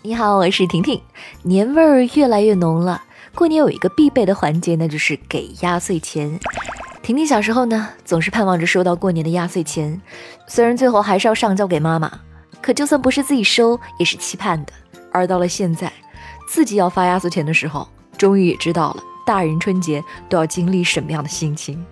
你好，我是婷婷。年味儿越来越浓了，过年有一个必备的环节，那就是给压岁钱。婷婷小时候呢，总是盼望着收到过年的压岁钱，虽然最后还是要上交给妈妈，可就算不是自己收，也是期盼的。而到了现在，自己要发压岁钱的时候，终于也知道了大人春节都要经历什么样的心情。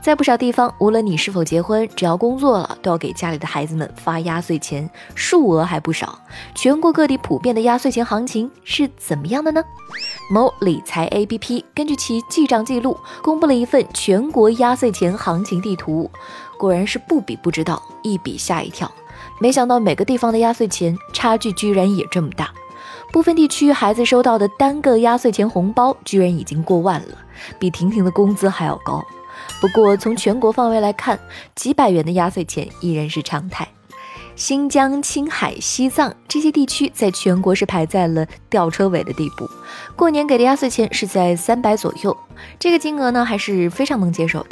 在不少地方，无论你是否结婚，只要工作了，都要给家里的孩子们发压岁钱，数额还不少。全国各地普遍的压岁钱行情是怎么样的呢？某理财 APP 根据其记账记录，公布了一份全国压岁钱行情地图。果然是不比不知道，一比吓一跳。没想到每个地方的压岁钱差距居然也这么大。部分地区孩子收到的单个压岁钱红包居然已经过万了，比婷婷的工资还要高。不过，从全国范围来看，几百元的压岁钱依然是常态。新疆、青海、西藏这些地区在全国是排在了吊车尾的地步，过年给的压岁钱是在三百左右，这个金额呢还是非常能接受的。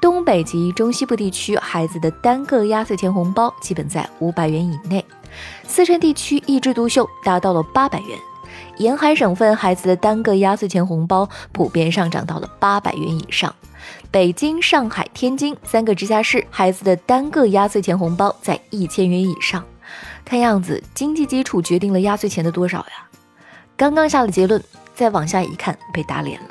东北及中西部地区孩子的单个压岁钱红包基本在五百元以内，四川地区一枝独秀，达到了八百元。沿海省份孩子的单个压岁钱红包普遍上涨到了八百元以上。北京、上海、天津三个直辖市孩子的单个压岁钱红包在一千元以上。看样子，经济基础决定了压岁钱的多少呀？刚刚下了结论，再往下一看，被打脸了。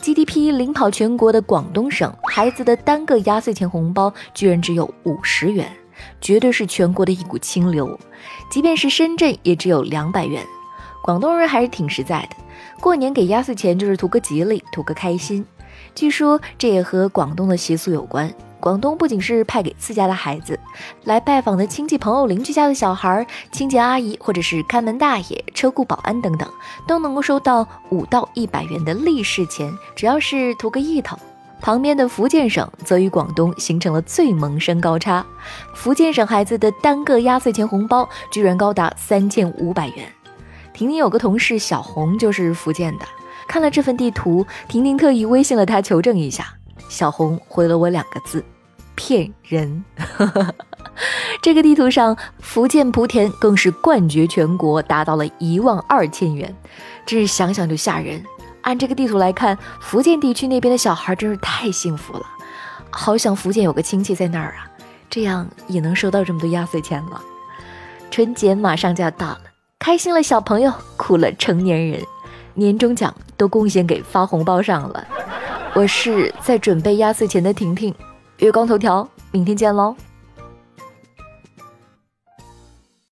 GDP 领跑全国的广东省孩子的单个压岁钱红包居然只有五十元，绝对是全国的一股清流。即便是深圳，也只有两百元。广东人还是挺实在的，过年给压岁钱就是图个吉利，图个开心。据说这也和广东的习俗有关。广东不仅是派给自家的孩子，来拜访的亲戚朋友、邻居家的小孩、清洁阿姨或者是看门大爷、车库保安等等，都能够收到五到一百元的利是钱，只要是图个意头。旁边的福建省则与广东形成了最萌身高差，福建省孩子的单个压岁钱红包居然高达三千五百元。婷婷有个同事小红就是福建的，看了这份地图，婷婷特意微信了她求证一下，小红回了我两个字：骗人。这个地图上，福建莆田更是冠绝全国，达到了一万二千元，真是想想就吓人。按这个地图来看，福建地区那边的小孩真是太幸福了，好想福建有个亲戚在那儿啊，这样也能收到这么多压岁钱了。春节马上就要到了。开心了小朋友，苦了成年人，年终奖都贡献给发红包上了。我是在准备压岁钱的婷婷，月光头条，明天见喽。